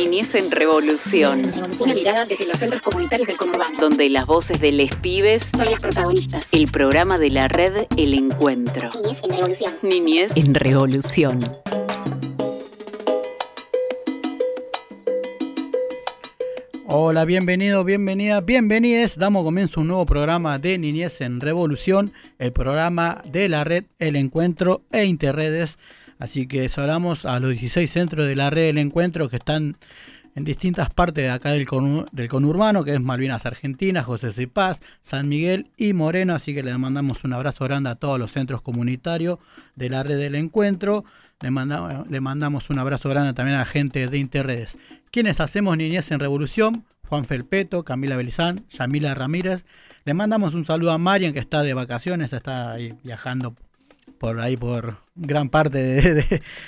Niñez en Revolución. Una mirada desde los centros comunitarios del conurbano. Donde las voces de les pibes son las protagonistas. El programa de la red El Encuentro. Niñez en Revolución. Niñez en Revolución. Hola, bienvenido, bienvenida, bienvenides. Damos comienzo a un nuevo programa de Niñez en Revolución, el programa de la red El Encuentro e Interredes. Así que saludamos a los 16 centros de la red del encuentro que están en distintas partes de acá del, conurbano, que es Malvinas Argentina, José de Paz, San Miguel y Moreno. Así que le mandamos un abrazo grande a todos los centros comunitarios de la red del encuentro. Le mandamos un abrazo grande también a la gente de Interredes. Quienes hacemos Niñez en Revolución, Juan Felpeto, Camila Belizán, Yamila Ramírez. Le mandamos un saludo a Marian, que está de vacaciones, está ahí viajando por ahí por gran parte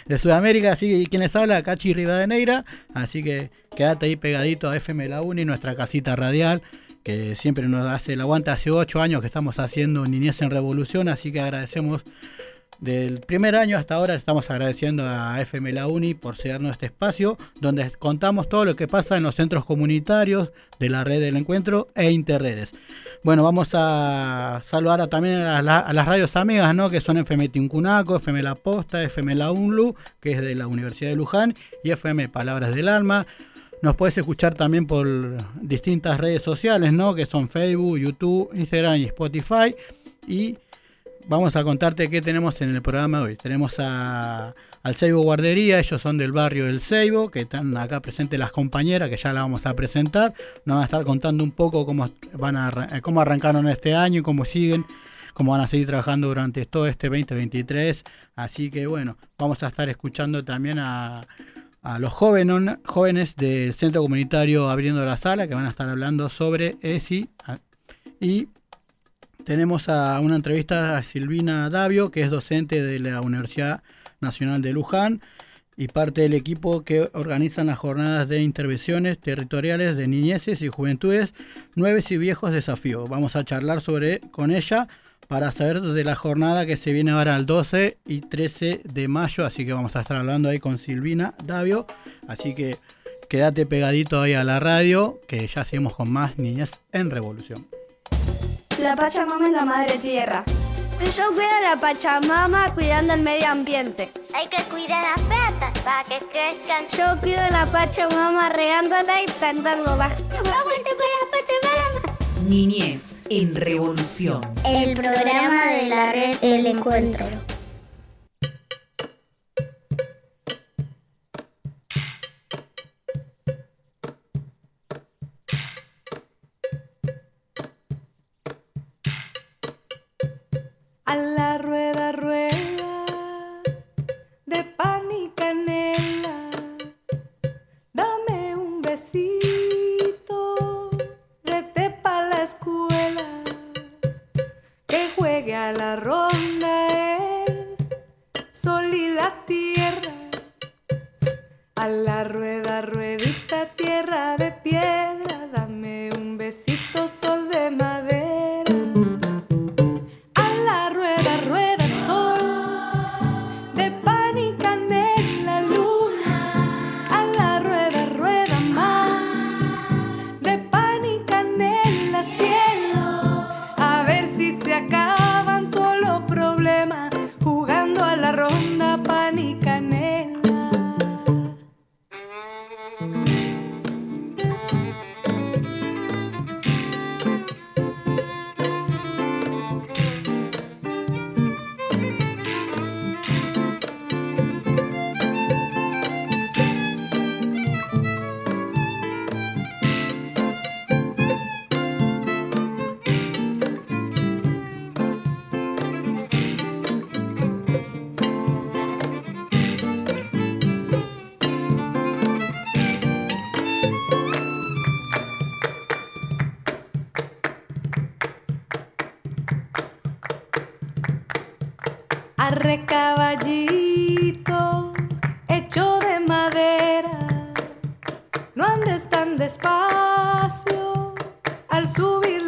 de, Sudamérica. Así que quien les habla, Cachi Rivadeneira. Así que quédate ahí pegadito a FM La Uni, nuestra casita radial, que siempre nos hace el aguante. Hace ocho años que estamos haciendo Niñez en Revolución, así que agradecemos del primer año hasta ahora estamos agradeciendo a FM La Uni por cedernos este espacio donde contamos todo lo que pasa en los centros comunitarios de la red del encuentro e interredes. Bueno, vamos a saludar también a, las radios amigas, ¿no? Que son FM Tincunaco, FM La Posta, FM La UNLU, que es de la Universidad de Luján, y FM Palabras del Alma. Nos puedes escuchar también por distintas redes sociales, ¿no? Que son Facebook, YouTube, Instagram y Spotify. Y vamos a contarte qué tenemos en el programa de hoy. Tenemos a, al Seibo Guardería, ellos son del barrio del Seibo, que están acá presentes las compañeras, que ya la vamos a presentar. Nos van a estar contando un poco cómo, van a, cómo arrancaron este año y cómo siguen, cómo van a seguir trabajando durante todo este 2023. Así que bueno, vamos a estar escuchando también a, a los jóvenes, jóvenes del Centro Comunitario Abriendo la Sala, que van a estar hablando sobre ESI y tenemos a una entrevista a Silvina Davio, que es docente de la Universidad Nacional de Luján y parte del equipo que organizan las jornadas de intervenciones territoriales de niñeces y juventudes, nueve y viejos desafíos. Vamos a charlar sobre con ella para saber de la jornada que se viene ahora el 12 y 13 de mayo, así que vamos a estar hablando ahí con Silvina Davio, así que quédate pegadito ahí a la radio, que ya seguimos con más Niñez en Revolución. La Pachamama es la madre tierra. Yo cuido a la Pachamama cuidando el medio ambiente. Hay que cuidar las plantas para que crezcan. Yo cuido a la Pachamama regándola y plantándola. ¡Aguante con la Pachamama! Niñez en Revolución. El programa de la red El Encuentro. Arre mi caballito arena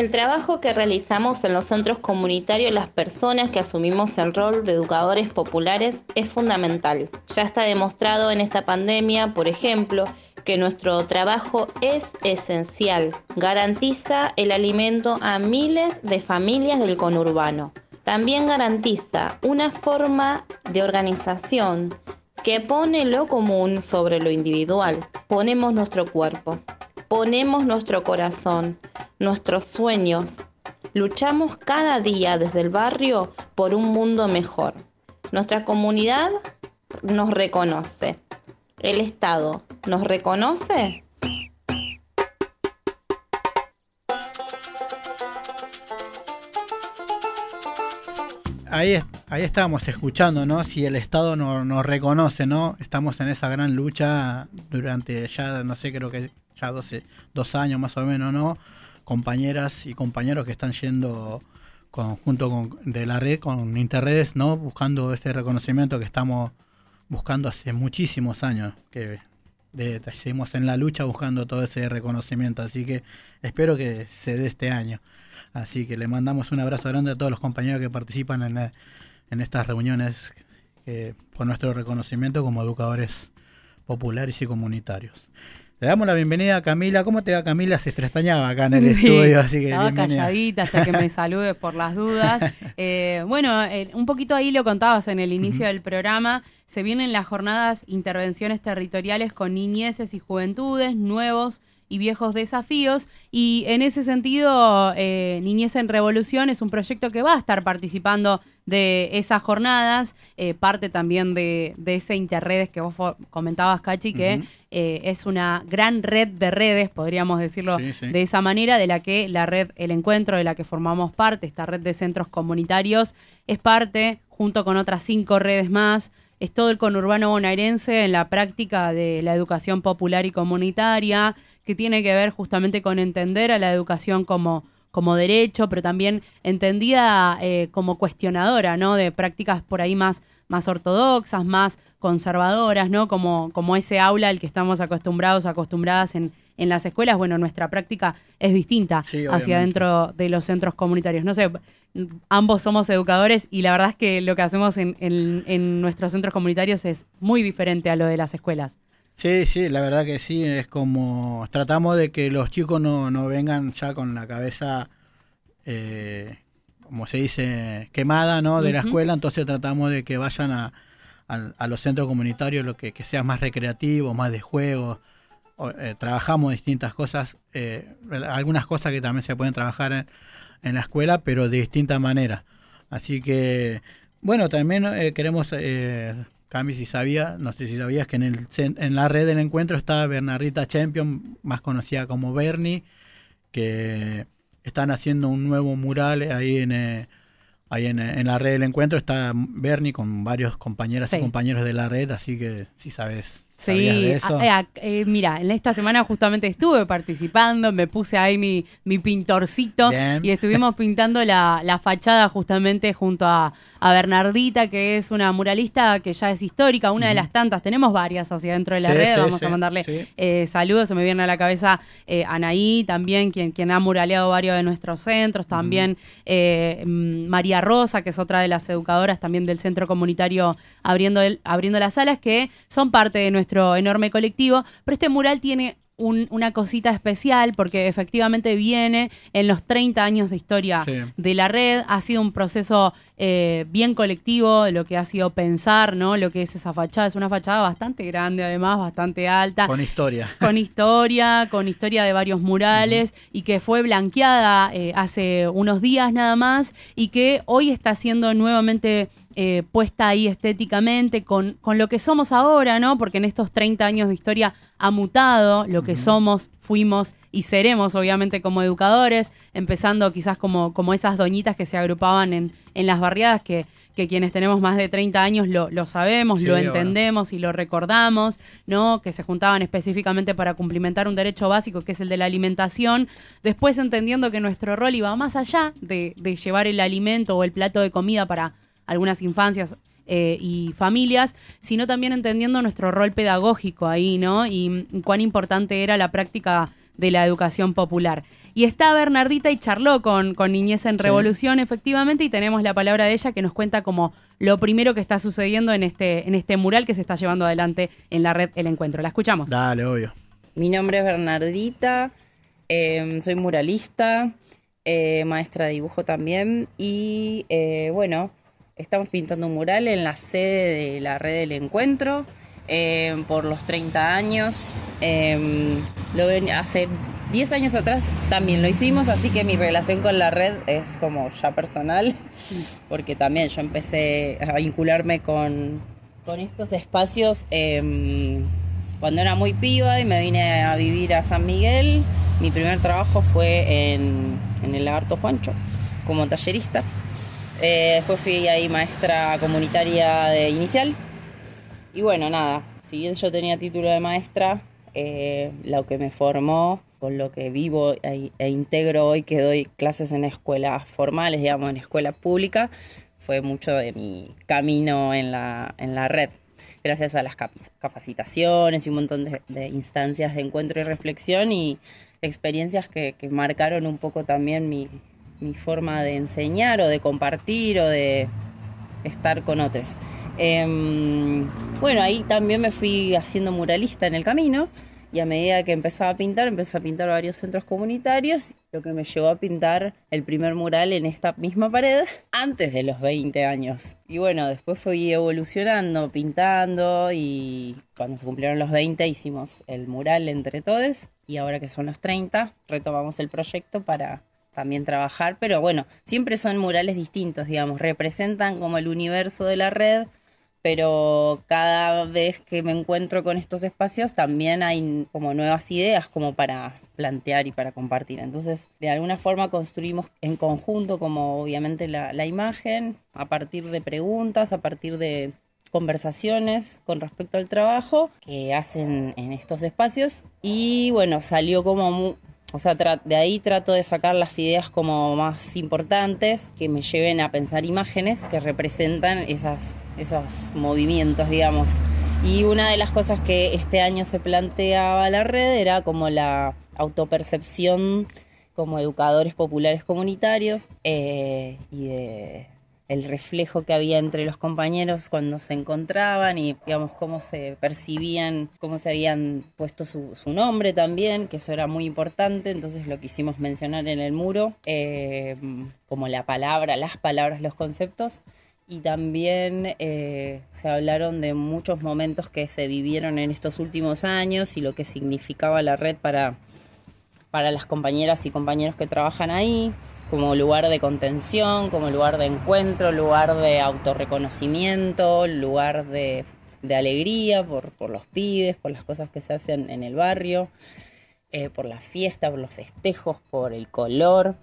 El trabajo que realizamos en los centros comunitarios, las personas que asumimos el rol de educadores populares, es fundamental. Ya está demostrado en esta pandemia, por ejemplo, que nuestro trabajo es esencial. Garantiza el alimento a miles de familias del conurbano. También garantiza una forma de organización que pone lo común sobre lo individual. Ponemos nuestro cuerpo, ponemos nuestro corazón, nuestros sueños. Luchamos cada día desde el barrio por un mundo mejor. Nuestra comunidad nos reconoce. ¿El Estado nos reconoce? Ahí, ahí estábamos escuchando, ¿no? Si el Estado no- nos reconoce, ¿no? Estamos en esa gran lucha durante ya, no sé, creo que ya 12, dos años más o menos, ¿no? Compañeras y compañeros que están yendo con, junto con de la red, con Interredes, ¿no? Buscando este reconocimiento que estamos buscando hace muchísimos años, que de- seguimos en la lucha buscando todo ese reconocimiento, así que espero que se dé este año. Así que le mandamos un abrazo grande a todos los compañeros que participan en, en estas reuniones eh, por nuestro reconocimiento como educadores populares y comunitarios. Le damos la bienvenida a Camila. ¿Cómo te va Camila? Se extrañaba acá en el Sí, estudio, así que Estaba bienvenida. calladita hasta que me saludes por las dudas. Eh, bueno, eh, un poquito ahí lo contabas en el inicio del programa. Se vienen las jornadas intervenciones territoriales con niñeces y juventudes, nuevos y viejos desafíos. Y en ese sentido, eh, Niñez en Revolución es un proyecto que va a estar participando de esas jornadas, eh, parte también de, de ese Interredes que vos comentabas, Cachi, que eh, es una gran red de redes, podríamos decirlo Sí, sí. de esa manera, de la que la red El Encuentro, de la que formamos parte, esta red de centros comunitarios, es parte, junto con otras cinco redes más, es todo el conurbano bonaerense en la práctica de la educación popular y comunitaria, que tiene que ver justamente con entender a la educación como, como derecho, pero también entendida eh, como cuestionadora, ¿no? De prácticas por ahí más, más ortodoxas, más conservadoras, ¿no? Como, como ese aula al que estamos acostumbrados, acostumbradas en, en las escuelas. Bueno, nuestra práctica es distinta Sí, hacia dentro de los centros comunitarios. No sé, ambos somos educadores y la verdad es que lo que hacemos en, en- en nuestros centros comunitarios es muy diferente a lo de las escuelas. Sí, sí, la verdad que sí, es como tratamos de que los chicos no, no vengan ya con la cabeza, eh, como se dice, quemada ¿no? de la escuela, entonces tratamos de que vayan a, a- a los centros comunitarios, lo que, que sea más recreativo, más de juego. Eh, trabajamos distintas cosas, eh, algunas cosas que también se pueden trabajar en, en la escuela, pero de distinta manera. Así que, bueno, también eh, queremos, eh, Cami, si sabía, no sé si sabías que en, el, en la red del encuentro está Bernardita Champion, más conocida como Bernie, que están haciendo un nuevo mural ahí en, ahí en, en la red del encuentro. Está Bernie con varios compañeras Sí. y compañeros de la red, así que si sabes ¿Sabías Sí, eso? a- a- eh, mira, en esta semana justamente estuve participando, me puse ahí mi, mi pintorcito Bien. y estuvimos pintando la, la fachada justamente junto a, a Bernardita, que es una muralista que ya es histórica, una de las tantas, tenemos varias hacia dentro de la Sí, red, sí, vamos sí, a mandarle eh, saludos, se me viene a la cabeza eh, Anaí también, quien, quien ha muraleado varios de nuestros centros, también eh, mm, María Rosa, que es otra de las educadoras también del centro comunitario abriendo, el- abriendo las salas, que son parte de nuestro enorme colectivo, pero este mural tiene un- una cosita especial porque efectivamente viene en los 30 años de historia Sí. de la red. Ha sido un proceso eh, bien colectivo, lo que ha sido pensar, ¿no? Lo que es esa fachada. Es una fachada bastante grande, además, bastante alta Con historia. con historia, con historia de varios murales y que fue blanqueada eh, hace unos días nada más y que hoy está siendo nuevamente eh, puesta ahí estéticamente con, con lo que somos ahora, ¿no? Porque en estos 30 años de historia ha mutado lo que somos, fuimos y seremos, obviamente, como educadores, empezando quizás como, como esas doñitas que se agrupaban en, en las barriadas que, que quienes tenemos más de 30 años lo, lo sabemos, Sí, lo bueno. entendemos y lo recordamos, ¿no? Que se juntaban específicamente para cumplimentar un derecho básico que es el de la alimentación. Después entendiendo que nuestro rol iba más allá de, de llevar el alimento o el plato de comida para algunas infancias eh, y familias, sino también entendiendo nuestro rol pedagógico ahí, ¿no? Y cuán importante era la práctica de la educación popular. Y está Bernardita y charló con, con Niñez en Sí. Revolución, efectivamente, y tenemos la palabra de ella que nos cuenta como lo primero que está sucediendo en este, en este mural que se está llevando adelante en la red El Encuentro. La escuchamos. Dale, obvio. Mi nombre es Bernardita, eh, soy muralista, eh, maestra de dibujo también y eh, bueno, estamos pintando un mural en la sede de la red del encuentro eh, por los 30 años. Eh, lo ven- hace 10 años atrás también lo hicimos, así que mi relación con la red es como ya personal, porque también yo empecé a vincularme con, con estos espacios eh, cuando era muy piba y me vine a vivir a San Miguel. Mi primer trabajo fue en, en el Lagarto Juancho como tallerista. Eh, después fui ahí maestra comunitaria de inicial. Y bueno, nada, si bien yo tenía título de maestra, eh, lo que me formó, con lo que vivo e, e integro hoy, que doy clases en escuelas formales, digamos, en escuela pública, fue mucho de mi camino en la, en la red. Gracias a las capacitaciones y un montón de, de instancias de encuentro y reflexión y experiencias que, que marcaron un poco también mi, mi forma de enseñar o de compartir o de estar con otros. Em, bueno, ahí también me fui haciendo muralista en el camino y a medida que empezaba a pintar, empecé a pintar varios centros comunitarios, lo que me llevó a pintar el primer mural en esta misma pared antes de los 20 años. Y bueno, después fui evolucionando, pintando y cuando se cumplieron los 20 hicimos el mural entre todos y ahora que son los 30 retomamos el proyecto para también trabajar, pero bueno, siempre son murales distintos, digamos, representan como el universo de la red, pero cada vez que me encuentro con estos espacios también hay como nuevas ideas como para plantear y para compartir. Entonces, de alguna forma construimos en conjunto como obviamente la, la imagen, a partir de preguntas, a partir de conversaciones con respecto al trabajo que hacen en estos espacios y bueno, salió como o sea, de ahí trato de sacar las ideas como más importantes que me lleven a pensar imágenes que representan esos movimientos, digamos. Y una de las cosas que este año se planteaba la red era como la autopercepción como educadores populares comunitarios eh, y de el reflejo que había entre los compañeros cuando se encontraban y digamos cómo se percibían, cómo se habían puesto su, nombre también, que eso era muy importante, entonces lo quisimos mencionar en el muro, eh, como la palabra, las palabras, los conceptos. Y también eh, se hablaron de muchos momentos que se vivieron en estos últimos años y lo que significaba la red para, para las compañeras y compañeros que trabajan ahí, como lugar de contención, como lugar de encuentro, lugar de autorreconocimiento, lugar de, alegría por, por los pibes, por las cosas que se hacen en el barrio, eh, por la fiesta, por los festejos, por el color,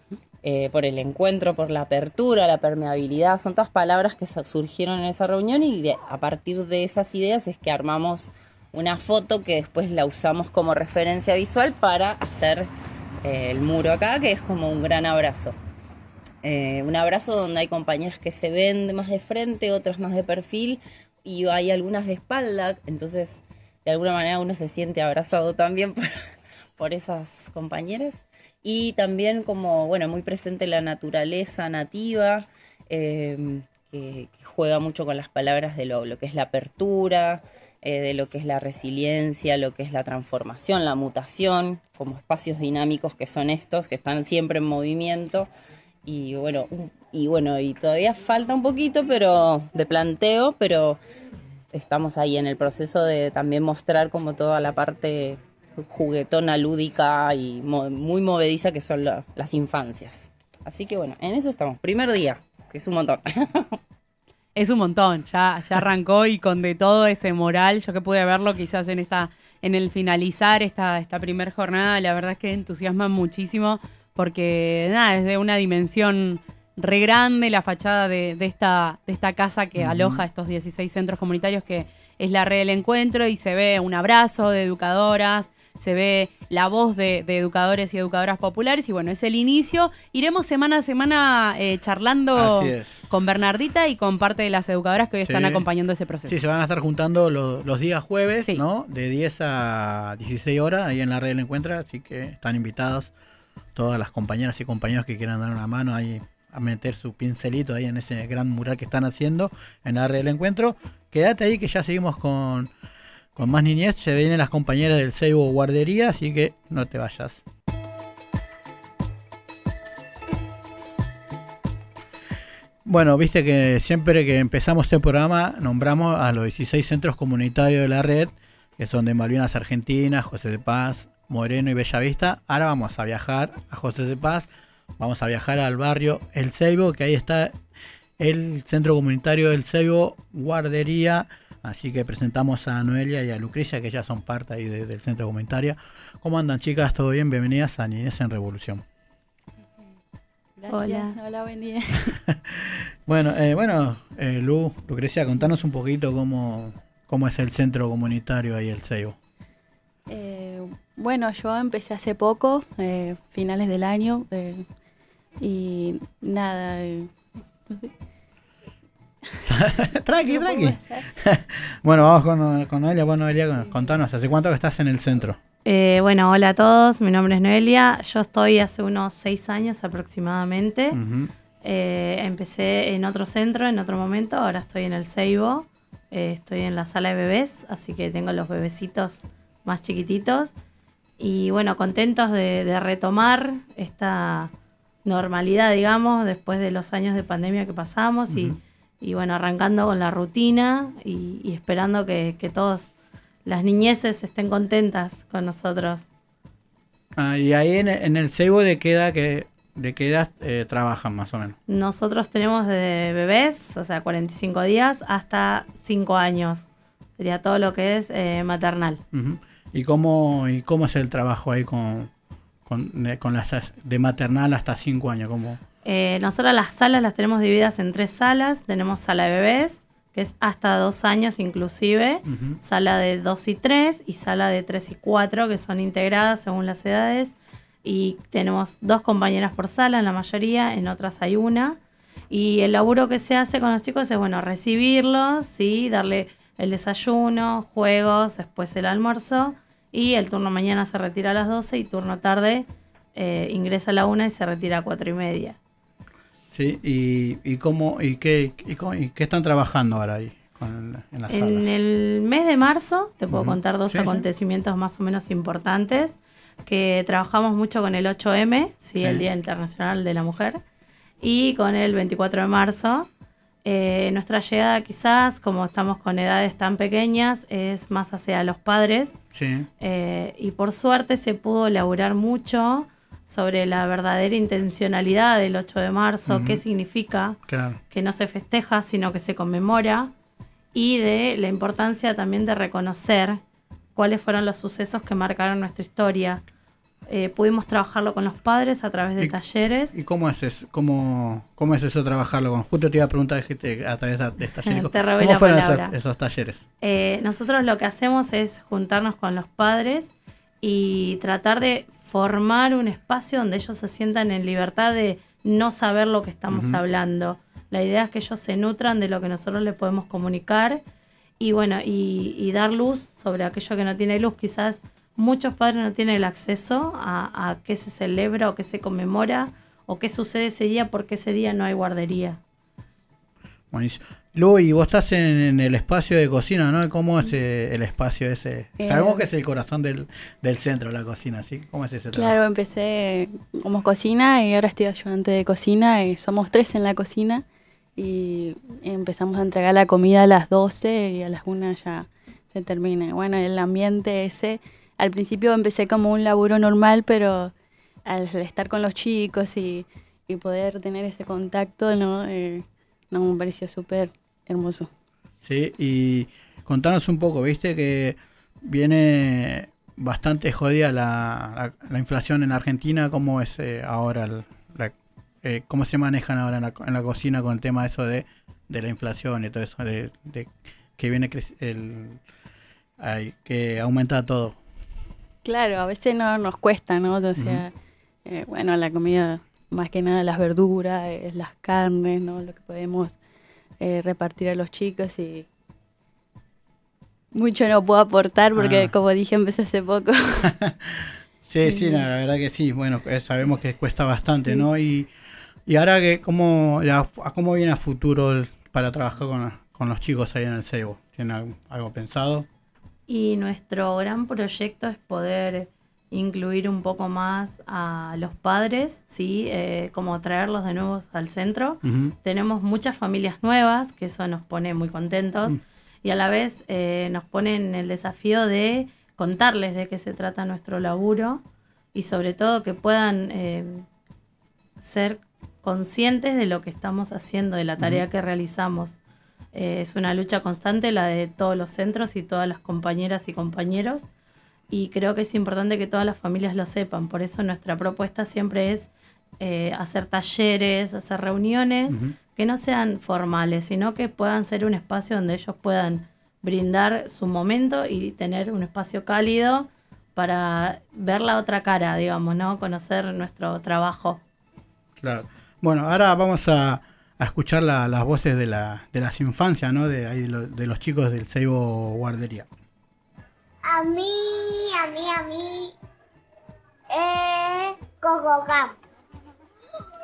eh, por el encuentro, por la apertura, la permeabilidad. Son todas palabras que surgieron en esa reunión y a partir de esas ideas es que armamos una foto que después la usamos como referencia visual para hacer eh, el muro acá, que es como un gran abrazo. Eh, un abrazo donde hay compañeras que se ven más de frente, otras más de perfil y hay algunas de espalda, entonces de alguna manera uno se siente abrazado también por, esas compañeras. Y también como, bueno, muy presente la naturaleza nativa, eh, que, juega mucho con las palabras de lo que es la apertura, eh, de lo que es la resiliencia, lo que es la transformación, la mutación, como espacios dinámicos que son estos, que están siempre en movimiento. Y bueno, y bueno, y todavía falta un poquito pero de planteo, pero estamos ahí en el proceso de también mostrar como toda la parte juguetona, lúdica y muy movediza que son la- las infancias. Así que bueno, en eso estamos. Primer día, que es un montón. Es un montón, ya, ya arrancó y con de todo ese moral, yo que pude verlo quizás en esta, en el finalizar esta, esta primera jornada, la verdad es que entusiasma muchísimo porque nada, es de una dimensión re grande la fachada de, de esta, de esta casa que aloja estos 16 centros comunitarios que es la red del encuentro y se ve un abrazo de educadoras, se ve la voz de, de educadores y educadoras populares y bueno, es el inicio. Iremos semana a semana eh, charlando Así es. con Bernardita y con parte de las educadoras que hoy están acompañando ese proceso. Sí, se van a estar juntando lo- los días jueves, ¿no? De 10 a 16 horas ahí en la red del encuentro, así que están invitados todas las compañeras y compañeros que quieran dar una mano ahí a meter su pincelito ahí en ese gran mural que están haciendo en la red del encuentro. Quédate ahí que ya seguimos con, con más niñez, se vienen las compañeras del Seibo Guardería, así que no te vayas. Bueno, viste que siempre que empezamos este programa nombramos a los 16 centros comunitarios de la red, que son de Malvinas Argentina, José de Paz, Moreno y Bellavista. Ahora vamos a viajar a José de Paz, vamos a viajar al barrio El Ceibo, que ahí está el centro comunitario del Ceibo, guardería. Así que presentamos a Noelia y a Lucrecia, que ya son parte ahí de- del centro comunitario. ¿Cómo andan chicas? ¿Todo bien? Bienvenidas a Niñez en Revolución. Hola. Hola, buen día. Bueno, eh, bueno, eh, Lu, Lucrecia, contanos un poquito cómo, cómo es el centro comunitario ahí, el Ceibo. Eh, bueno, yo empecé hace poco, eh, finales del año, eh, y nada. tranqui, tranqui. Bueno, vamos con, con Noelia. Bueno, Noelia, contanos, ¿hace cuánto que estás en el centro? Eh, bueno, hola a todos, mi nombre es Noelia, yo estoy hace unos seis años aproximadamente. Eh, empecé en otro centro en otro momento, ahora estoy en el Seibo, eh, estoy en la sala de bebés, así que tengo los bebecitos más chiquititos. Y bueno, contentos de, de retomar esta normalidad, digamos, después de los años de pandemia que pasamos Ujú. y bueno, arrancando con la rutina y, y esperando que, que todos las niñeces estén contentas con nosotros. Ah, y ahí en, en el Ceibo, ¿de qué edad, que, de qué edad eh, trabajan más o menos? Nosotros tenemos de bebés, o sea, 45 días, hasta 5 años. Sería todo lo que es eh, maternal. ¿Y, cómo, ¿Y cómo es el trabajo ahí con, con, con las de maternal hasta 5 años? ¿Cómo? Eh, nosotros las salas las tenemos divididas en tres salas. Tenemos sala de bebés, que es hasta 2 años inclusive. Sala de 2 y 3 y sala de 3 y 4, que son integradas según las edades. Y tenemos dos compañeras por sala en la mayoría, en otras hay una. Y el laburo que se hace con los chicos es, bueno, recibirlos, ¿sí? darle el desayuno, juegos, después el almuerzo. Y el turno mañana se retira a las 12 y turno tarde eh, ingresa a la 1 y se retira a 4 y media. Sí, y, y cómo y qué, y, cómo- y qué están trabajando ahora ahí con, en las salas. En el mes de marzo te puedo Ujú. contar dos Sí, sí. acontecimientos más o menos importantes que trabajamos mucho con el 8M, ¿sí? Sí. el Día Internacional de la Mujer, y con el 24 de marzo. Eh, nuestra llegada quizás, como estamos con edades tan pequeñas, es más hacia los padres Sí. eh, y por suerte se pudo elaborar mucho sobre la verdadera intencionalidad del 8 de marzo, qué significa Claro. que no se festeja, sino que se conmemora, y de la importancia también de reconocer cuáles fueron los sucesos que marcaron nuestra historia. eh, pudimos trabajarlo con los padres a través de Y- talleres. ¿Y cómo es eso? ¿Cómo, cómo es eso trabajarlo con? Justo te iba a preguntar a través de, talleres. ¿Cómo fueron esos talleres? Eh, nosotros lo que hacemos es juntarnos con los padres y tratar de formar un espacio donde ellos se sientan en libertad de no saber lo que estamos hablando. La idea es que ellos se nutran de lo que nosotros les podemos comunicar y bueno, y, y dar luz sobre aquello que no tiene luz. Quizás muchos padres no tienen el acceso a, a qué se celebra o qué se conmemora o qué sucede ese día porque ese día no hay guardería. Buenísimo. Lu, y vos estás en, en el espacio de cocina, ¿no? ¿Cómo es eh, el espacio ese? Eh, Sabemos que es el corazón del, del centro, la cocina, ¿sí? ¿Cómo es ese Claro, empecé como cocina y ahora estoy ayudante de cocina. Y somos tres en la cocina y empezamos a entregar la comida a las 12 y a las 1 ya se termina. Bueno, el ambiente ese, al principio empecé como un laburo normal, pero al estar con los chicos y, y poder tener ese contacto, ¿no? Eh, no, me pareció súper hermoso. Sí, y contanos un poco, viste que viene bastante jodida la, la, la inflación en Argentina, ¿cómo es eh, ahora, el- la- eh, cómo se manejan ahora en la, en la cocina con el tema eso de, de la inflación y todo eso, de, de que viene el, ay, que aumenta todo? Claro, a veces no nos cuesta, ¿no? O sea, eh, bueno, la comida, más que nada las verduras, eh, las carnes, ¿no? Lo que podemos eh, repartir a los chicos y mucho no puedo aportar porque, Ah. como dije, empecé hace poco. Sí, sí, la, la verdad que sí. Bueno, eh, sabemos que cuesta bastante, ¿no? Y, y ahora que cómo, cómo viene a futuro el- para trabajar con, con los chicos ahí en el CEBO. ¿Tienen algo, algo pensado? Y nuestro gran proyecto es poder incluir un poco más a los padres, ¿sí? Eh, como traerlos de nuevo al centro. Tenemos muchas familias nuevas, que eso nos pone muy contentos, Mm. y a la vez eh, nos ponen el desafío de contarles de qué se trata nuestro laburo y sobre todo que puedan eh, ser conscientes de lo que estamos haciendo, de la tarea que realizamos. Eh, es una lucha constante la de todos los centros y todas las compañeras y compañeros. Y creo que es importante que todas las familias lo sepan. Por eso nuestra propuesta siempre es eh, hacer talleres, hacer reuniones que no sean formales, sino que puedan ser un espacio donde ellos puedan brindar su momento y tener un espacio cálido para ver la otra cara, digamos, ¿no? Conocer nuestro trabajo. Claro. Bueno, ahora vamos a, a escuchar la- las voces de, la, de las infancias, ¿no? De, ahí lo- de los chicos del Ceibo Guardería. A mí, a mí, a mí. Eh, cococam.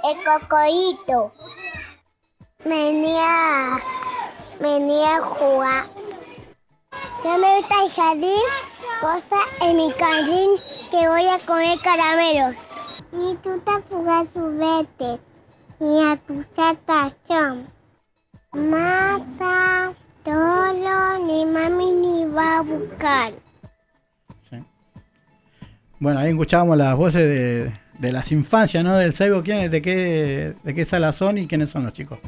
El cocoito. Venía, venía a jugar. Ya me gusta el jardín, cosas en mi jardín que voy a comer caramelos. Tú te jugar juguetes y a tu chatación. Mata, todo, ni mami ni va a buscar. Bueno, ahí escuchábamos las voces de, de las infancias, ¿no? Del Ceibo. ¿Quiénes, de, qué, ¿De qué sala son y quiénes son los chicos?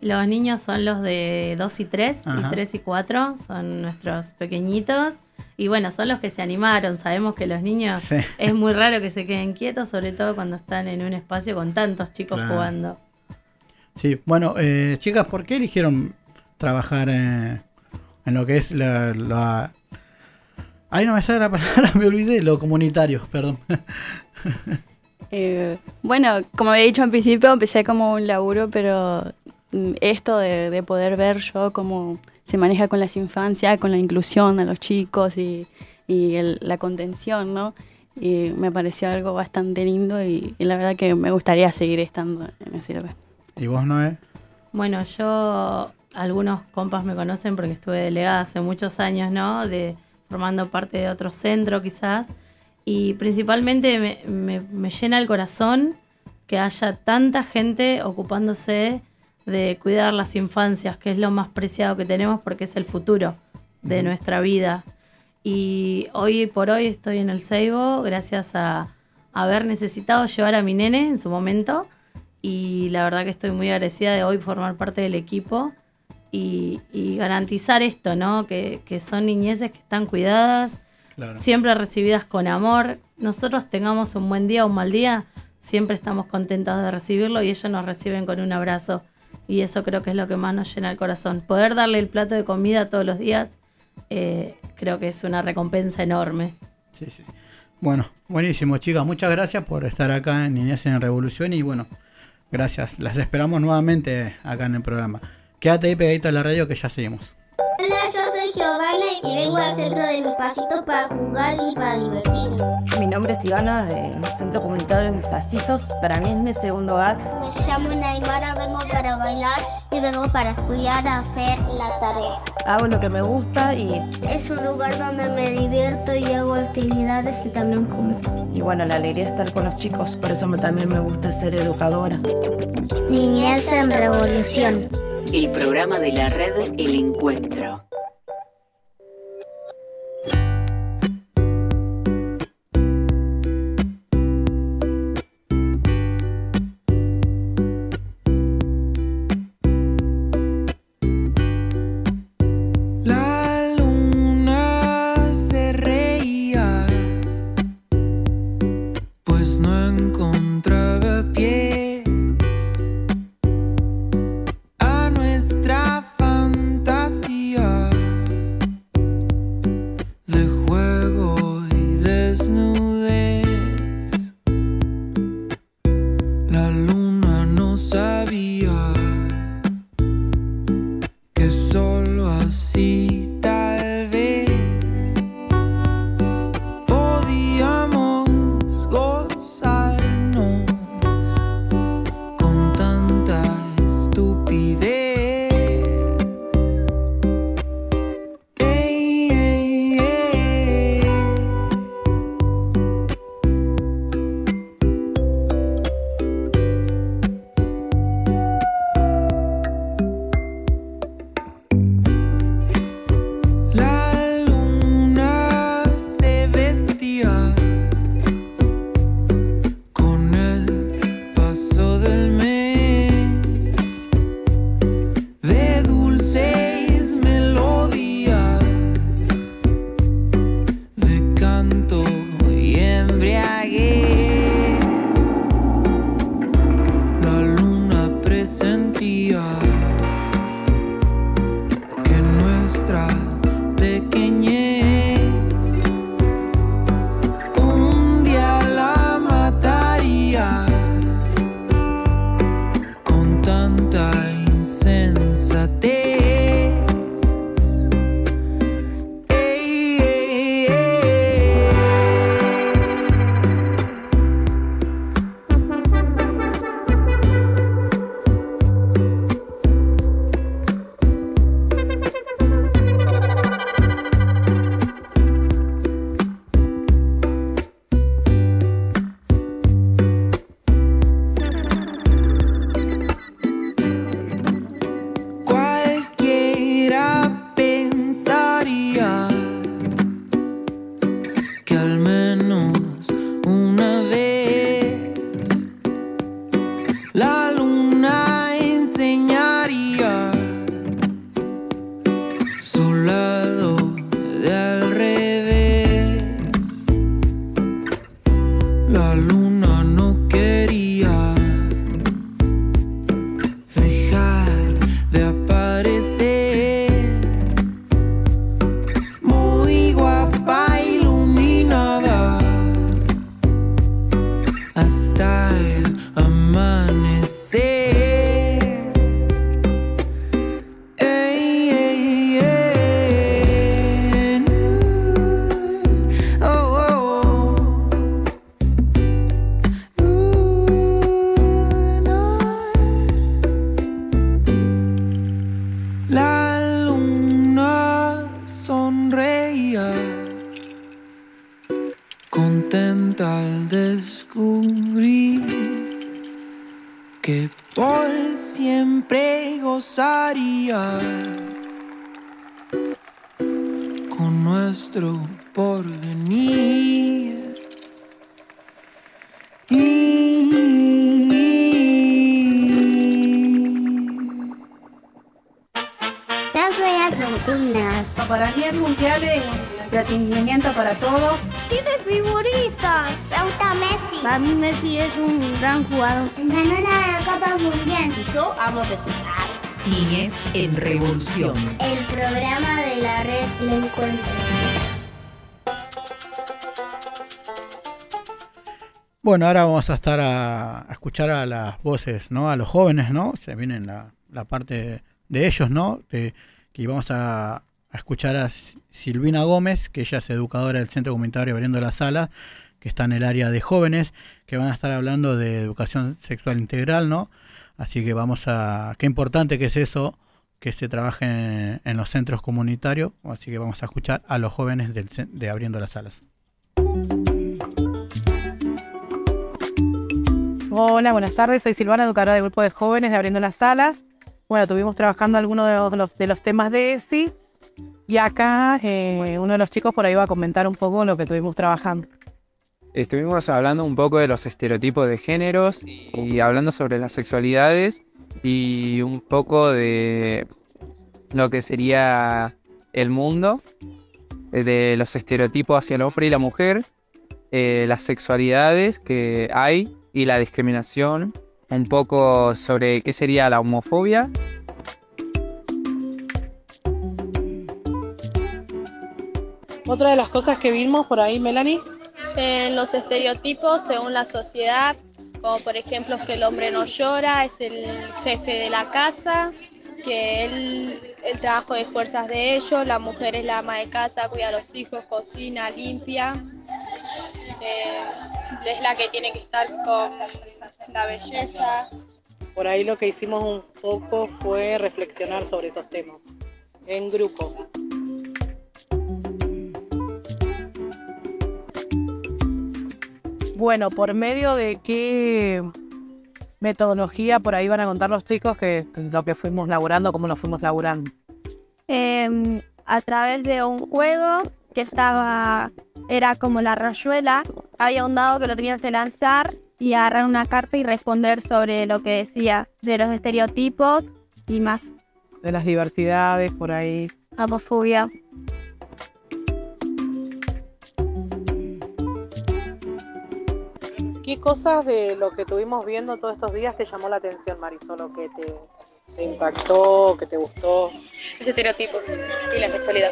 Los niños son los de 2 y 3, y Ajá. 3 y 4, son nuestros pequeñitos. Y bueno, son los que se animaron. Sabemos que los niños Sí. es muy raro que se queden quietos, sobre todo cuando están en un espacio con tantos chicos Claro. jugando. Sí, bueno, eh, chicas, ¿por qué eligieron trabajar eh, en lo que es la, la... Ay, no me sale la palabra, me olvidé, lo comunitario, perdón. Eh, bueno, como había dicho al principio, empecé como un laburo, pero mm, esto de, de poder ver yo cómo se maneja con las infancias, con la inclusión a los chicos y, y el- la contención, ¿no? Y me pareció algo bastante lindo y, y la verdad que me gustaría seguir estando en ese lugar. ¿Y vos, Noé? Bueno, yo, algunos compas me conocen porque estuve delegada hace muchos años, ¿no? De, formando parte de otro centro quizás. Y principalmente me, me- me llena el corazón que haya tanta gente ocupándose de cuidar las infancias, que es lo más preciado que tenemos porque es el futuro de nuestra vida. Y hoy por hoy estoy en el Seibo gracias a haber necesitado llevar a mi nene en su momento. Y la verdad que estoy muy agradecida de hoy formar parte del equipo y, y garantizar esto, ¿no? Que, que son niñeces que están cuidadas, Claro. siempre recibidas con amor. Nosotros tengamos un buen día o un mal día, siempre estamos contentos de recibirlo y ellos nos reciben con un abrazo. Y eso creo que es lo que más nos llena el corazón. Poder darle el plato de comida todos los días, eh, creo que es una recompensa enorme. Sí, sí. Bueno, buenísimo, chicas. Muchas gracias por estar acá en Niñez en Revolución y bueno, gracias. Las esperamos nuevamente acá en el programa. Quédate ahí pegadito a la radio que ya seguimos. Hola, yo soy Giovanna y vengo al centro de mis pasitos para jugar y para divertirme. Mi nombre es Ivana, del Centro Comunitario de Mis Pasitos. Para mí es mi segundo hogar. Me llamo Naimara, vengo para bailar y vengo para estudiar a hacer la tarea. Hago lo que me gusta y, Es un lugar donde me divierto y hago actividades y también como. y bueno, la alegría de estar con los chicos. Por eso también me gusta ser educadora. Niñez en Revolución. El programa de la red El Encuentro. En Revolución. El programa de la red El Encuentro. Bueno, ahora vamos a estar a, a escuchar a las voces, ¿no? A los jóvenes, ¿no? Se viene la, la parte de ellos, ¿no? De, que vamos a, a escuchar a Silvina Gómez, que ella es educadora del Centro Comunitario Abriendo la Sala, que está en el área de jóvenes, que van a estar hablando de educación sexual integral, ¿no? Así que vamos a... Qué importante que es eso, que se trabaje en, los centros comunitarios. Así que vamos a escuchar a los jóvenes del, de Abriendo las Salas. Hola, buenas tardes. Soy Silvana, educadora del grupo de jóvenes de Abriendo las Salas. Bueno, tuvimos trabajando algunos de los, de los temas de ESI y acá eh, uno de los chicos por ahí va a comentar un poco lo que tuvimos trabajando. Estuvimos hablando un poco de los estereotipos de géneros y hablando sobre las sexualidades y un poco de lo que sería el mundo, de los estereotipos hacia el hombre y la mujer, eh, las sexualidades que hay y la discriminación, un poco sobre qué sería la homofobia. Otra de las cosas que vimos por ahí, Melanie, En los estereotipos según la sociedad, como por ejemplo que el hombre no llora, es el jefe de la casa, que él, el trabajo de fuerzas de ellos, la mujer es la ama de casa, cuida a los hijos, cocina, limpia, eh, es la que tiene que estar con la belleza. por ahí lo que hicimos un poco fue reflexionar sobre esos temas en grupo. Bueno, por medio de qué metodología por ahí van a contar los chicos que lo que fuimos laburando, cómo lo fuimos laburando. Em, a través de un juego que estaba, era como la rayuela, había un dado que lo tenías que lanzar y agarrar una carta y responder sobre lo que decía de los estereotipos y más. De las diversidades por ahí. Homofobia. ¿Qué cosas de lo que estuvimos viendo todos estos días te llamó la atención, Marisol, o que te, te impactó, que te gustó? Los estereotipos y la sexualidad.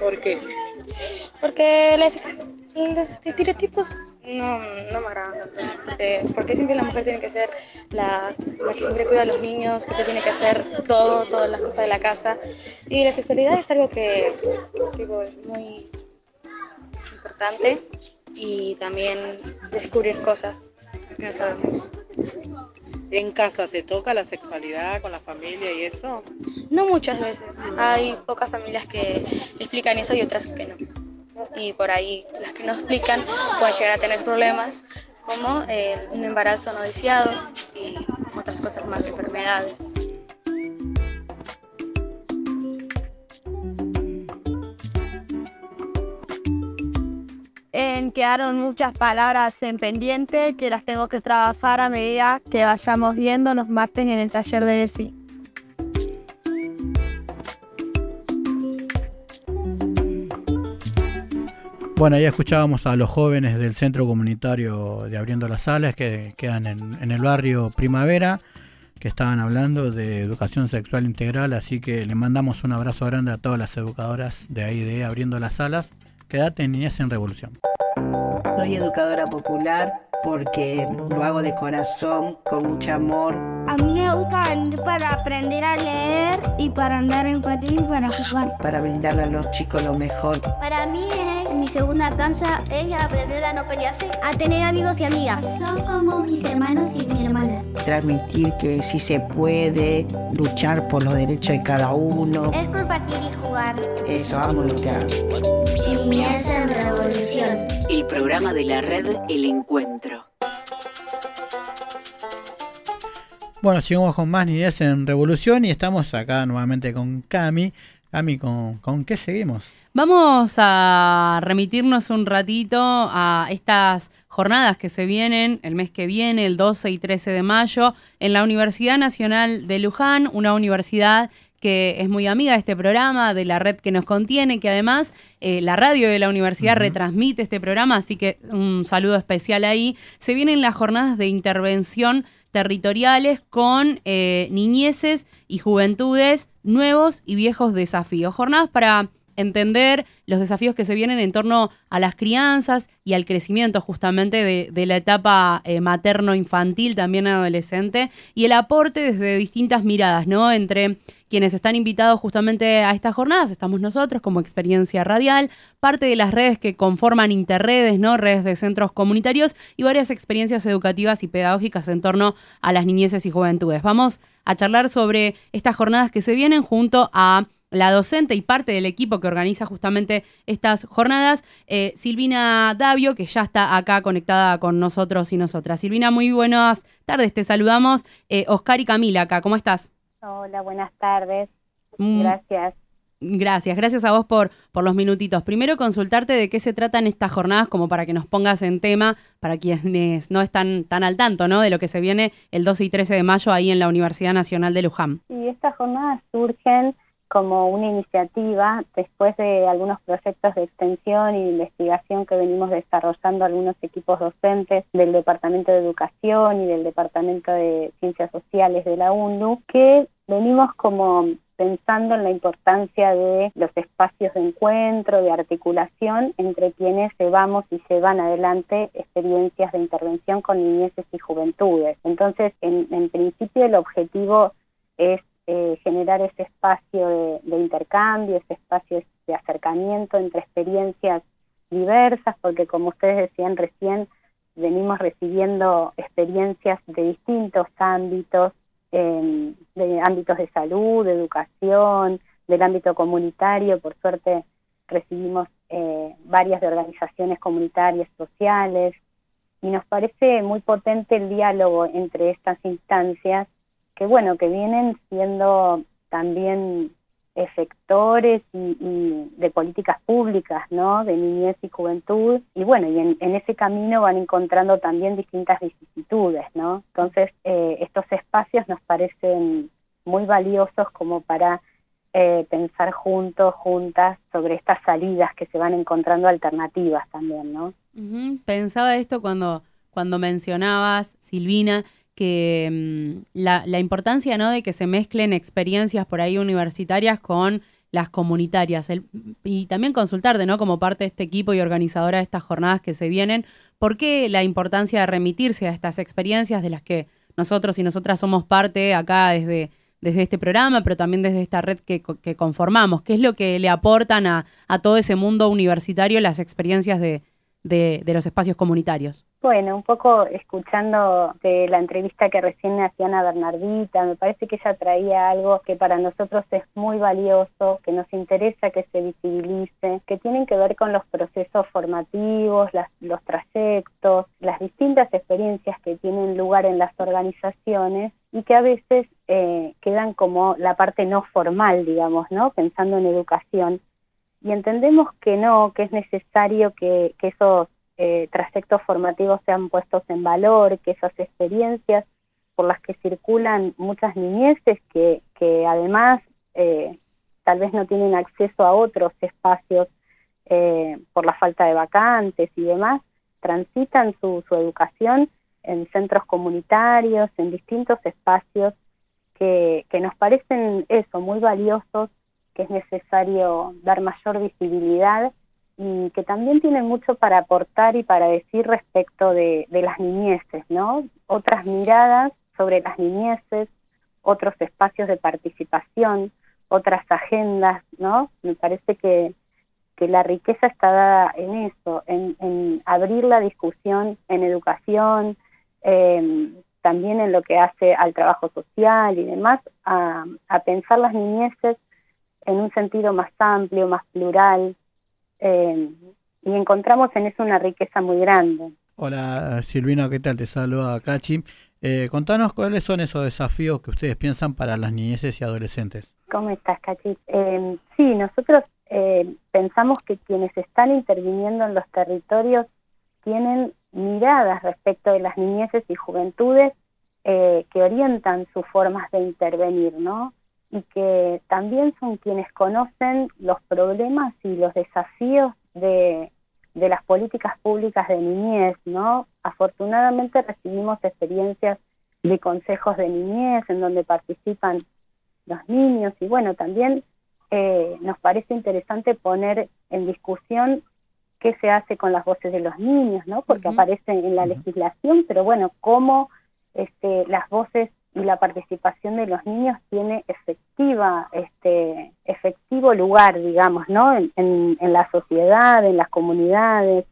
¿Por qué? Porque los, los estereotipos no, no me agradan tanto. Porque, porque siempre la mujer tiene que ser la, la que siempre cuida a los niños, que tiene que hacer todo, todas las cosas de la casa. Y la sexualidad es algo que tipo, es muy importante y también descubrir cosas que no sabemos. ¿En casa se toca la sexualidad con la familia y eso? No muchas veces. Hay pocas familias que explican eso y otras que no. Y por ahí las que no explican pueden llegar a tener problemas como eh, un embarazo no deseado y otras cosas más, enfermedades. Quedaron muchas palabras en pendiente que las tengo que trabajar a medida que vayamos viendo los martes en el taller de ESI. Bueno, ya escuchábamos a los jóvenes del Centro Comunitario de Abriendo las Salas que quedan en, en el barrio Primavera, que estaban hablando de educación sexual integral, así que le mandamos un abrazo grande a todas las educadoras de ahí de Abriendo las Salas. Quédate en Niñez en Revolución. Soy educadora popular porque lo hago de corazón, con mucho amor. A mí me gusta venir para aprender a leer y para andar en patín y para jugar. para brindarle a los chicos lo mejor. Para mí, eh, segunda cansa es aprender a no pelearse, a tener amigos y amigas. Son como mis hermanos y mi hermana. Transmitir que sí se puede, luchar por los derechos de cada uno. Es compartir y jugar. Eso amo lo que hago. Niñez en Revolución. El programa de la red El Encuentro. Bueno, seguimos con más Niñez en Revolución y estamos acá nuevamente con Cami. Cami, ¿con, con qué seguimos? Vamos a remitirnos un ratito a estas jornadas que se vienen el mes que viene, el 12 y 13 de mayo, en la Universidad Nacional de Luján, una universidad que es muy amiga de este programa, de la red que nos contiene, que además eh, la radio de la universidad retransmite este programa, así que un saludo especial ahí. Se vienen las jornadas de intervención territoriales con eh, niñeces y juventudes nuevos y viejos desafíos. Jornadas para entender los desafíos que se vienen en torno a las crianzas y al crecimiento justamente de, la etapa eh, materno-infantil, también adolescente, y el aporte desde distintas miradas, ¿no? Entre quienes están invitados justamente a estas jornadas, estamos nosotros como experiencia radial, parte de las redes que conforman interredes, ¿no? Redes de centros comunitarios y varias experiencias educativas y pedagógicas en torno a las niñeces y juventudes. Vamos a charlar sobre estas jornadas que se vienen junto a la docente y parte del equipo que organiza justamente estas jornadas, eh, Silvina Davio, que ya está acá conectada con nosotros y nosotras. Silvina, muy buenas tardes, te saludamos. Eh, Oscar y Camila acá, ¿cómo estás? Hola, buenas tardes. Mm. Gracias. Gracias, gracias a vos por, por los minutitos. Primero consultarte de qué se tratan estas jornadas, como para que nos pongas en tema, para quienes no están tan al tanto, ¿no? De lo que se viene el 12 y 13 de mayo ahí en la Universidad Nacional de Luján. Y estas jornadas surgen como una iniciativa después de algunos proyectos de extensión y investigación que venimos desarrollando algunos equipos docentes del Departamento de Educación y del Departamento de Ciencias Sociales de la UNDU, que venimos como pensando en la importancia de los espacios de encuentro, de articulación entre quienes llevamos y llevan adelante experiencias de intervención con niñeces y juventudes. Entonces, en, en principio el objetivo es eh, generar ese espacio de, intercambio, ese espacio de acercamiento entre experiencias diversas, porque como ustedes decían recién, venimos recibiendo experiencias de distintos ámbitos, em, de ámbitos de salud, de educación, del ámbito comunitario, por suerte recibimos eh, varias de organizaciones comunitarias sociales, y nos parece muy potente el diálogo entre estas instancias que bueno, que vienen siendo también efectores y, de políticas públicas, ¿no? De niñez y juventud. Y bueno, y en, ese camino van encontrando también distintas vicisitudes, ¿no? Entonces, eh, estos espacios nos parecen muy valiosos como para eh, pensar juntos, juntas, sobre estas salidas que se van encontrando alternativas también, ¿no? Pensaba esto cuando, cuando mencionabas, Silvina, que mm, la, la, importancia ¿no? de que se mezclen experiencias por ahí universitarias con las comunitarias. y también consultarte, ¿no? Como parte de este equipo y organizadora de estas jornadas que se vienen, ¿por qué la importancia de remitirse a estas experiencias de las que nosotros y nosotras somos parte acá desde, desde este programa, pero también desde esta red que, que conformamos? ¿Qué es lo que le aportan a, a todo ese mundo universitario las experiencias de, los espacios comunitarios? Bueno, un poco escuchando de la entrevista que recién hacían a Bernardita, me parece que ella traía algo que para nosotros es muy valioso, que nos interesa que se visibilice, que tienen que ver con los procesos formativos, los trayectos, las distintas experiencias que tienen lugar en las organizaciones y que a veces eh, quedan como la parte no formal, digamos, ¿no? Pensando en educación y entendemos que no, que es necesario que, esos eh, trayectos formativos sean puestos en valor, que esas experiencias por las que circulan muchas niñeces que, que además eh, tal vez no tienen acceso a otros espacios eh, por la falta de vacantes y demás, transitan su, su educación en centros comunitarios, en distintos espacios que, que nos parecen eso, muy valiosos que es necesario dar mayor visibilidad y que también tienen mucho para aportar y para decir respecto de, las niñeces, ¿no? Otras miradas sobre las niñeces, otros espacios de participación, otras agendas, ¿no? Me parece que, la riqueza está dada en eso, en, abrir la discusión en educación, también en lo que hace al trabajo social y demás, a, a pensar las niñeces en un sentido más amplio, más plural, eh, y encontramos en eso una riqueza muy grande. Hola Silvina, ¿qué tal? Te saluda Cachi. Eh, contanos cuáles son esos desafíos que ustedes piensan para las niñeces y adolescentes. ¿Cómo estás, Cachi? Eh, sí, nosotros pensamos que quienes están interviniendo en los territorios tienen miradas respecto de las niñeces y juventudes que orientan sus formas de intervenir, ¿no? Y que también son quienes conocen los problemas y los desafíos de, de las políticas públicas de niñez, ¿no? Afortunadamente recibimos experiencias de consejos de niñez en donde participan los niños y bueno, también eh, nos parece interesante poner en discusión qué se hace con las voces de los niños, ¿no? Porque aparecen en la legislación, pero bueno, cómo este, las voces y la participación de los niños tiene efectiva, este, efectivo lugar, digamos, ¿no? En, en, la sociedad, en las comunidades,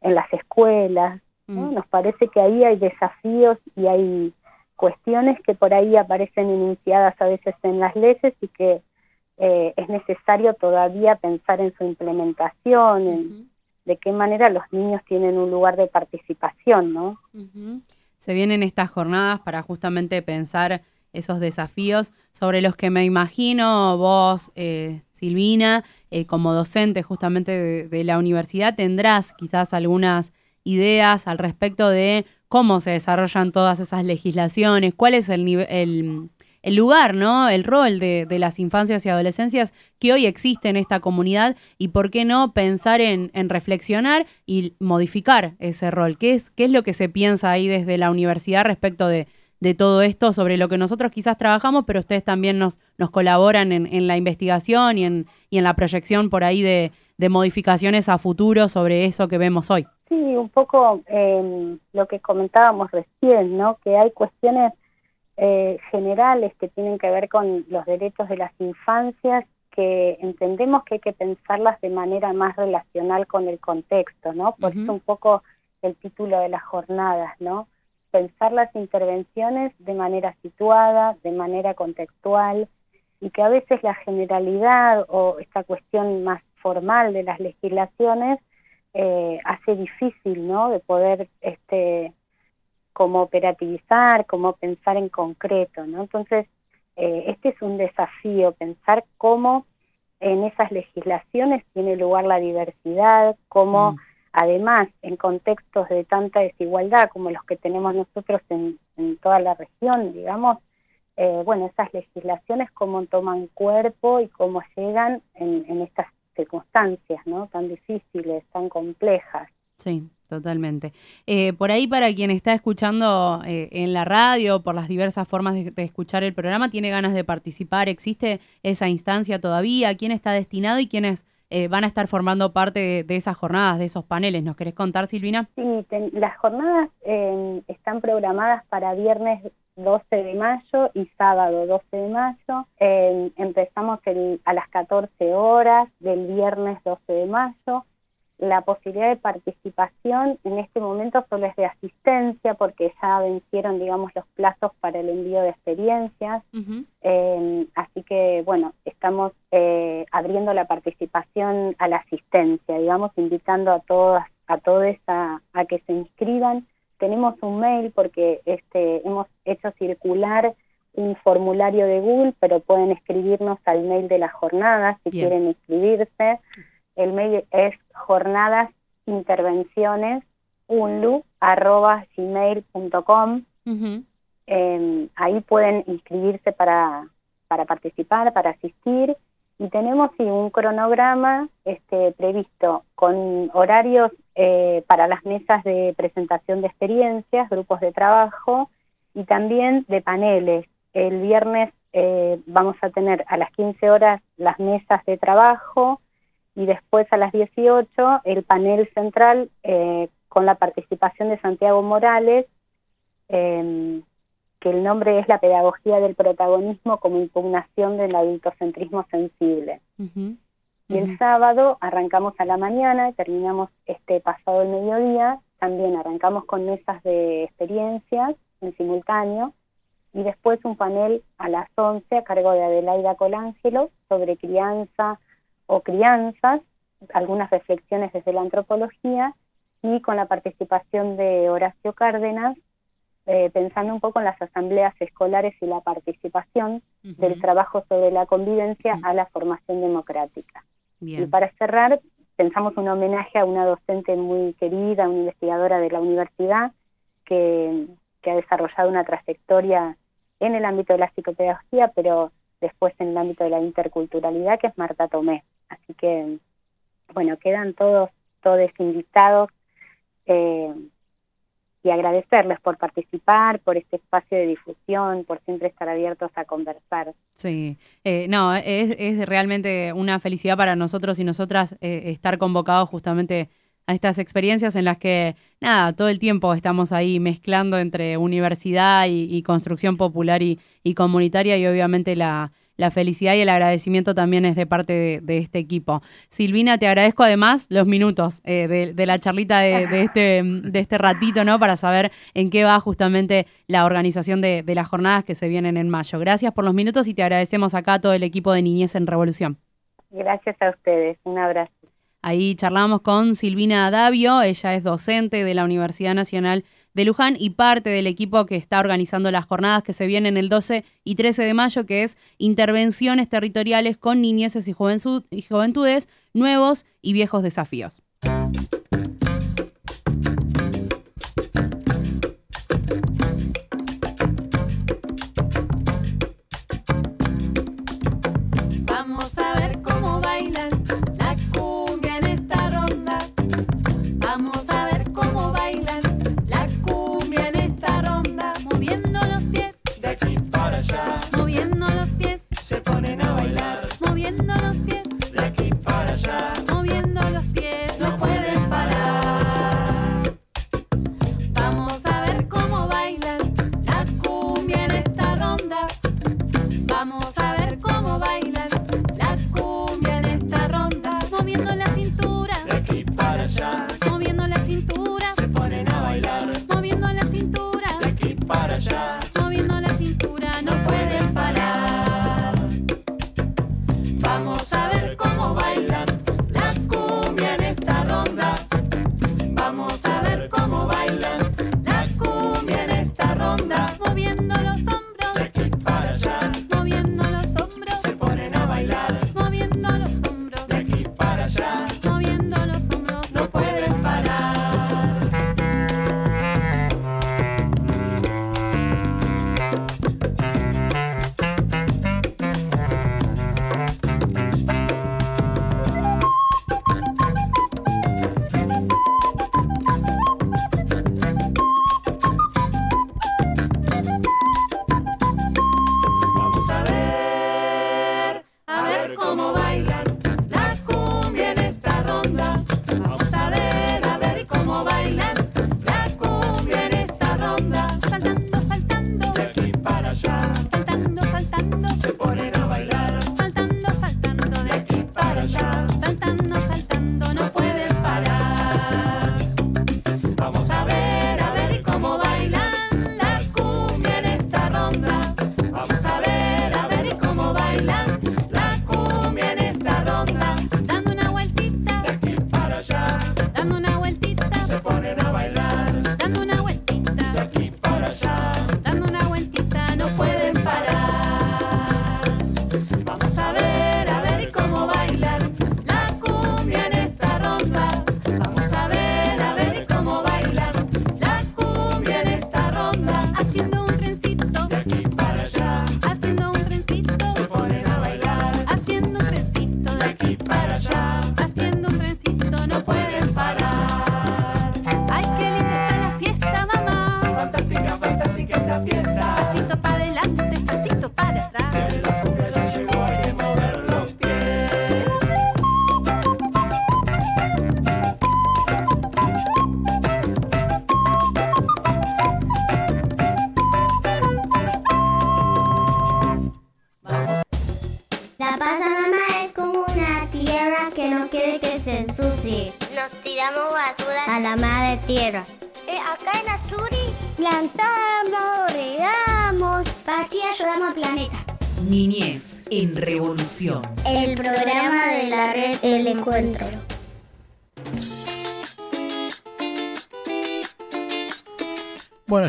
en las escuelas, ¿no? Nos parece que ahí hay desafíos y hay cuestiones que por ahí aparecen enunciadas a veces en las leyes y que eh, es necesario todavía pensar en su implementación, en de qué manera los niños tienen un lugar de participación, ¿no? Se vienen estas jornadas para justamente pensar esos desafíos sobre los que me imagino vos, eh, Silvina, eh, como docente justamente de, de, la universidad, tendrás quizás algunas ideas al respecto de cómo se desarrollan todas esas legislaciones, cuál es el, el, el lugar, ¿no? El rol de, de, las infancias y adolescencias que hoy existe en esta comunidad y por qué no pensar en, en, reflexionar y modificar ese rol. ¿Qué es, ¿Qué es lo que se piensa ahí desde la universidad respecto de, de todo esto, sobre lo que nosotros quizás trabajamos, pero ustedes también nos, nos colaboran en, en la investigación y en, y en la proyección por ahí de, de modificaciones a futuro sobre eso que vemos hoy? Sí, un poco eh, lo que comentábamos recién, ¿no? Que hay cuestiones eh, generales que tienen que ver con los derechos de las infancias que entendemos que hay que pensarlas de manera más relacional con el contexto, ¿no? Por eso un poco el título de las jornadas, ¿no? Pensar las intervenciones de manera situada, de manera contextual, y que a veces la generalidad o esta cuestión más formal de las legislaciones eh, hace difícil, ¿no? De poder, este, como operativizar, como pensar en concreto, ¿no? Entonces, eh, este es un desafío, pensar cómo en esas legislaciones tiene lugar la diversidad, cómo mm. además en contextos de tanta desigualdad como los que tenemos nosotros en, en toda la región, digamos, eh, bueno, esas legislaciones cómo toman cuerpo y cómo llegan en, en estas circunstancias, ¿no? Tan difíciles, tan complejas. Sí, totalmente. Eh, por ahí, para quien está escuchando eh, en la radio, por las diversas formas de, escuchar el programa, tiene ganas de participar, ¿existe esa instancia todavía? ¿Quién está destinado y quiénes eh, van a estar formando parte de, esas jornadas, de esos paneles? ¿Nos querés contar, Silvina? Sí, las jornadas están programadas para viernes 12 de mayo y sábado 12 de mayo. Empezamos a las 14 horas del viernes 12 de mayo. La posibilidad de participación en este momento solo es de asistencia porque ya vencieron, digamos, los plazos para el envío de experiencias. Uh -huh. eh, así que, bueno, estamos eh, abriendo la participación a la asistencia, digamos, invitando a todas, a todos a, a que se inscriban tenemos un mail porque este, hemos hecho circular un formulario de Google, pero pueden escribirnos al mail de la jornada si Bien. quieren inscribirse. El mail es jornadasintervencionesunlu.gmail.com uh -huh. eh, Ahí pueden inscribirse para, para participar, para asistir. Y tenemos sí, un cronograma este, previsto con horarios eh, para las mesas de presentación de experiencias, grupos de trabajo y también de paneles. El viernes eh, vamos a tener a las 15 horas las mesas de trabajo y después a las 18 el panel central eh, con la participación de Santiago Morales, em, que el nombre es la pedagogía del protagonismo como impugnación del adultocentrismo sensible. Uh -huh. Y el sábado arrancamos a la mañana terminamos este pasado el mediodía. También arrancamos con mesas de experiencias en simultáneo y después un panel a las 11 a cargo de Adelaida Colangelo sobre crianza o crianzas, algunas reflexiones desde la antropología y con la participación de Horacio Cárdenas, eh, pensando un poco en las asambleas escolares y la participación uh -huh. del trabajo sobre la convivencia uh -huh. a la formación democrática. Bien. Y para cerrar, pensamos un homenaje a una docente muy querida, una investigadora de la universidad, que, que ha desarrollado una trayectoria en el ámbito de la psicopedagogía, pero después en el ámbito de la interculturalidad, que es Marta Tomé. Así que, bueno, quedan todos, todos invitados eh, y agradecerles por participar, por este espacio de difusión, por siempre estar abiertos a conversar. Sí, eh, no, es, realmente una felicidad para nosotros y nosotras eh, estar convocados justamente a estas experiencias en las que, nada, todo el tiempo estamos ahí mezclando entre universidad y, construcción popular y, y, comunitaria y obviamente la, la, felicidad y el agradecimiento también es de parte de, este equipo. Silvina, te agradezco además los minutos eh, de, de, la charlita de, este, de este ratito, ¿no? Para saber en qué va justamente la organización de, las jornadas que se vienen en mayo. Gracias por los minutos y te agradecemos acá a todo el equipo de Niñez en Revolución. Gracias a ustedes. Un abrazo. Ahí charlamos con Silvina Davio, ella es docente de la Universidad Nacional de Luján y parte del equipo que está organizando las jornadas que se vienen el 12 y 13 de mayo, que es intervenciones territoriales con niñeces y juventudes, nuevos y viejos desafíos.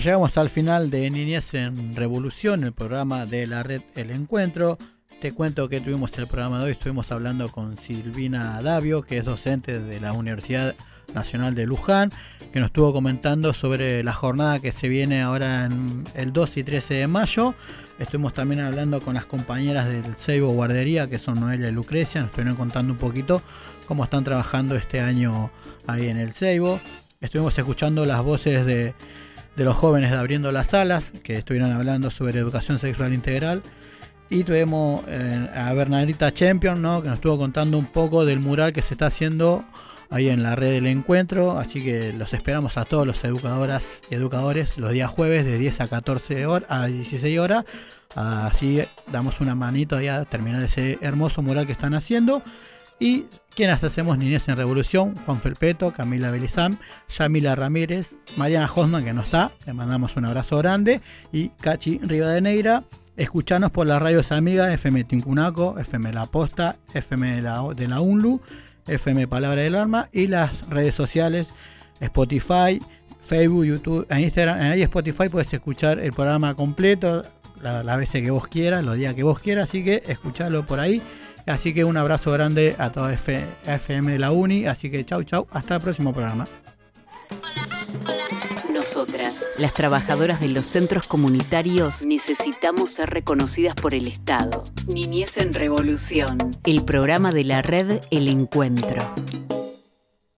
llegamos al final de Niñez en Revolución, el programa de la red El Encuentro. Te cuento que tuvimos el programa de hoy, estuvimos hablando con Silvina Davio, que es docente de la Universidad Nacional de Luján, que nos estuvo comentando sobre la jornada que se viene ahora en el 2 y 13 de mayo. Estuvimos también hablando con las compañeras del Seibo Guardería, que son Noelia y Lucrecia, nos estuvieron contando un poquito cómo están trabajando este año ahí en el Seibo. Estuvimos escuchando las voces de de los jóvenes de Abriendo las Alas, que estuvieron hablando sobre educación sexual integral. Y tuvimos eh, a Bernadita Champion, ¿no? que nos estuvo contando un poco del mural que se está haciendo ahí en la red del encuentro. Así que los esperamos a todos los educadoras y educadores los días jueves de 10 a 14 horas, a 16 horas. Así damos una manito ahí a terminar ese hermoso mural que están haciendo. Y quienes hacemos Niñez en Revolución, Juan Felpeto, Camila Belizam, Yamila Ramírez, Mariana Hosman, que no está, le mandamos un abrazo grande, y Cachi Rivadeneira. Escuchanos por las radios amigas FM Tincunaco, FM La Posta, FM de la, de la UNLU, FM Palabra del Arma y las redes sociales Spotify, Facebook, YouTube, en Instagram. Ahí Spotify puedes escuchar el programa completo, las la veces que vos quieras, los días que vos quieras, así que escuchalo por ahí. Así que un abrazo grande a toda F FM de la Uni. Así que chau, chau. Hasta el próximo programa. Nosotras, las trabajadoras de los centros comunitarios, necesitamos ser reconocidas por el Estado. Niñez en Revolución. El programa de la red El Encuentro.